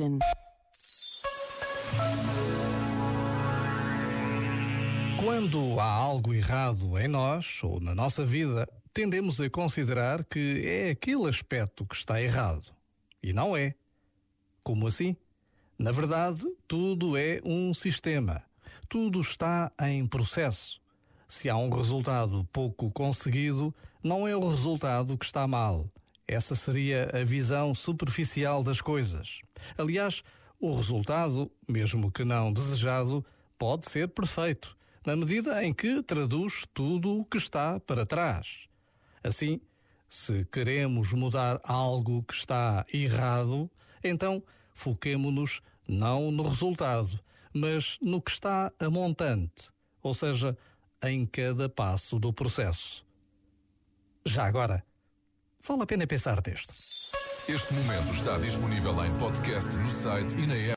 Station. Quando há algo errado em nós ou na nossa vida, tendemos a considerar que é aquele aspecto que está errado. E não é. Como assim? Na verdade, tudo é um sistema. Tudo está em processo. Se há um resultado pouco conseguido, não é o resultado que está mal. Essa seria a visão superficial das coisas. Aliás, o resultado, mesmo que não desejado, pode ser perfeito na medida em que traduz tudo o que está para trás. Assim, se queremos mudar algo que está errado, então foquemo-nos não no resultado, mas no que está a montante, ou seja, em cada passo do processo. Já agora, vale a pena pensar nisto. Este momento está disponível em podcast no site e na app.